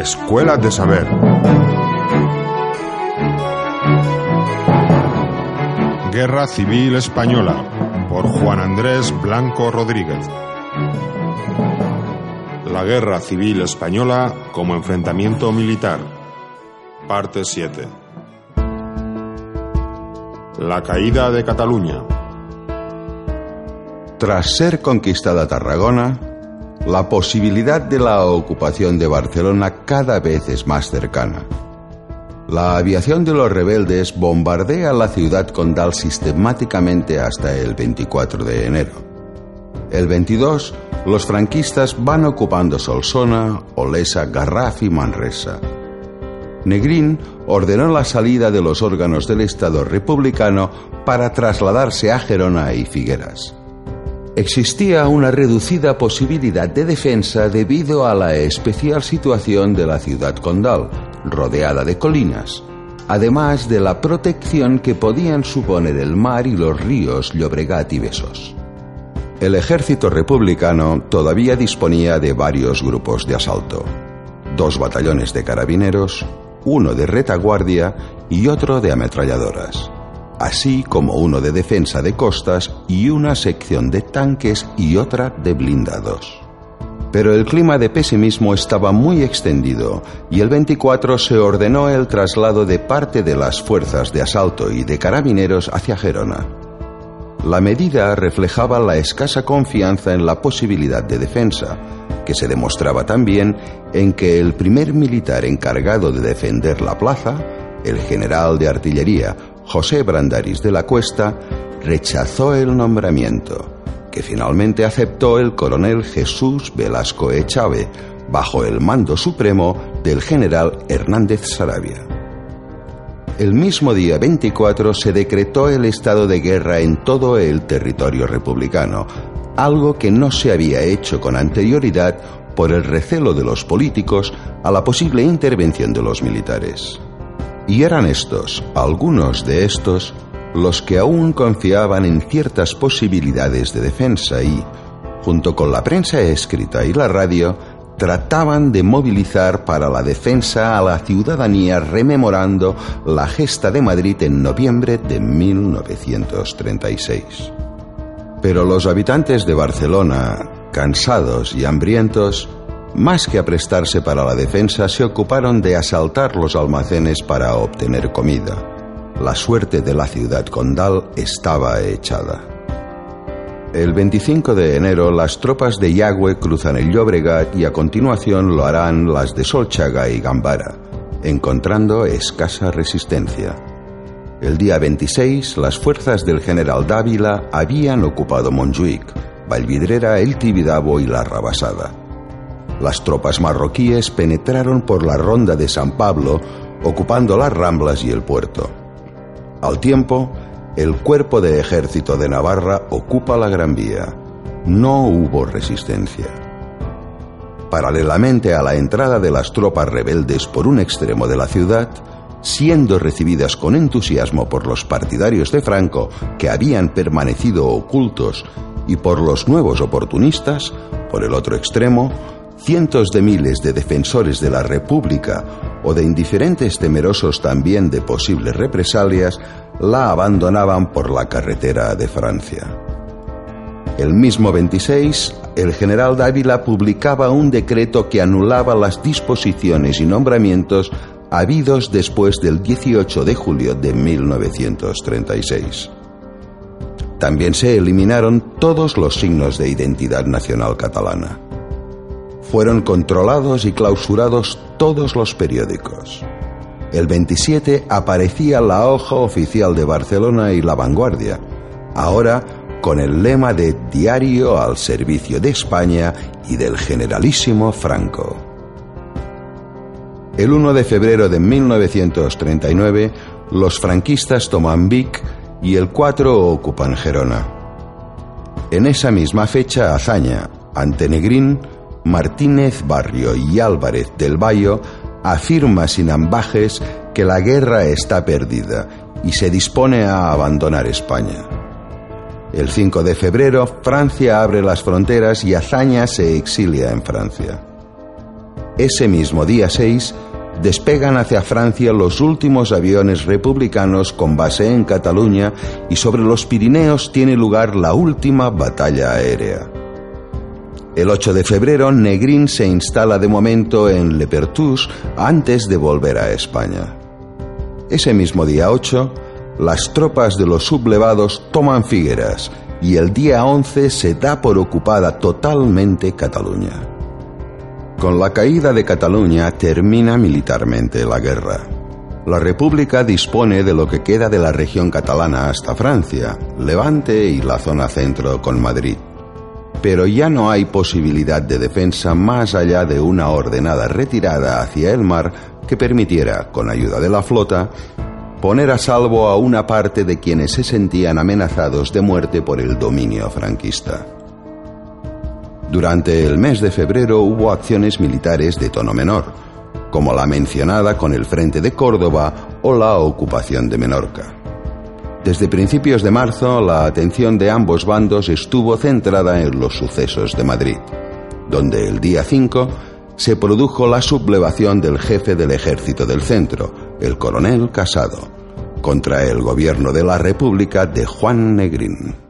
Escuela de Saber. Guerra Civil Española por Juan Andrés Blanco Rodríguez. La Guerra Civil Española como enfrentamiento militar. Parte 7. La caída de Cataluña. Tras ser conquistada Tarragona, la posibilidad de la ocupación de Barcelona cada vez es más cercana. La aviación de los rebeldes bombardea la ciudad condal sistemáticamente hasta el 24 de enero. El 22, los franquistas van ocupando Solsona, Olesa, Garraf y Manresa. Negrín ordenó la salida de los órganos del Estado republicano para trasladarse a Gerona y Figueras existía una reducida posibilidad de defensa debido a la especial situación de la ciudad condal, rodeada de colinas, además de la protección que podían suponer el mar y los ríos Llobregat y Besos. El ejército republicano todavía disponía de varios grupos de asalto, dos batallones de carabineros, uno de retaguardia y otro de ametralladoras así como uno de defensa de costas y una sección de tanques y otra de blindados. Pero el clima de pesimismo estaba muy extendido y el 24 se ordenó el traslado de parte de las fuerzas de asalto y de carabineros hacia Gerona. La medida reflejaba la escasa confianza en la posibilidad de defensa, que se demostraba también en que el primer militar encargado de defender la plaza, el general de artillería José Brandaris de la Cuesta rechazó el nombramiento, que finalmente aceptó el coronel Jesús Velasco Echave, bajo el mando supremo del general Hernández Sarabia. El mismo día 24 se decretó el estado de guerra en todo el territorio republicano, algo que no se había hecho con anterioridad por el recelo de los políticos a la posible intervención de los militares. Y eran estos, algunos de estos, los que aún confiaban en ciertas posibilidades de defensa y, junto con la prensa escrita y la radio, trataban de movilizar para la defensa a la ciudadanía rememorando la gesta de Madrid en noviembre de 1936. Pero los habitantes de Barcelona, cansados y hambrientos, más que aprestarse para la defensa, se ocuparon de asaltar los almacenes para obtener comida. La suerte de la ciudad condal estaba echada. El 25 de enero las tropas de Yagüe cruzan el Llobregat y a continuación lo harán las de Solchaga y Gambara, encontrando escasa resistencia. El día 26 las fuerzas del general Dávila habían ocupado Montjuic, Valvidrera, el Tibidabo y la Rabasada. Las tropas marroquíes penetraron por la ronda de San Pablo, ocupando las ramblas y el puerto. Al tiempo, el cuerpo de ejército de Navarra ocupa la Gran Vía. No hubo resistencia. Paralelamente a la entrada de las tropas rebeldes por un extremo de la ciudad, siendo recibidas con entusiasmo por los partidarios de Franco que habían permanecido ocultos y por los nuevos oportunistas, por el otro extremo, cientos de miles de defensores de la República o de indiferentes temerosos también de posibles represalias la abandonaban por la carretera de Francia. El mismo 26, el general Dávila publicaba un decreto que anulaba las disposiciones y nombramientos habidos después del 18 de julio de 1936. También se eliminaron todos los signos de identidad nacional catalana fueron controlados y clausurados todos los periódicos. El 27 aparecía la hoja oficial de Barcelona y La Vanguardia, ahora con el lema de Diario al servicio de España y del generalísimo Franco. El 1 de febrero de 1939, los franquistas toman Vic y el 4 ocupan Gerona. En esa misma fecha, Azaña, ante Negrín, Martínez Barrio y Álvarez del Valle afirma sin ambajes que la guerra está perdida y se dispone a abandonar España. El 5 de febrero, Francia abre las fronteras y Azaña se exilia en Francia. ese mismo día 6, despegan hacia Francia los últimos aviones republicanos con base en Cataluña y sobre los Pirineos tiene lugar la última batalla aérea. El 8 de febrero, Negrín se instala de momento en Le Pertus antes de volver a España. Ese mismo día 8, las tropas de los sublevados toman Figueras y el día 11 se da por ocupada totalmente Cataluña. Con la caída de Cataluña termina militarmente la guerra. La República dispone de lo que queda de la región catalana hasta Francia, Levante y la zona centro con Madrid. Pero ya no hay posibilidad de defensa más allá de una ordenada retirada hacia el mar que permitiera, con ayuda de la flota, poner a salvo a una parte de quienes se sentían amenazados de muerte por el dominio franquista. Durante el mes de febrero hubo acciones militares de tono menor, como la mencionada con el Frente de Córdoba o la ocupación de Menorca. Desde principios de marzo, la atención de ambos bandos estuvo centrada en los sucesos de Madrid, donde el día 5 se produjo la sublevación del jefe del ejército del centro, el coronel Casado, contra el gobierno de la República de Juan Negrín.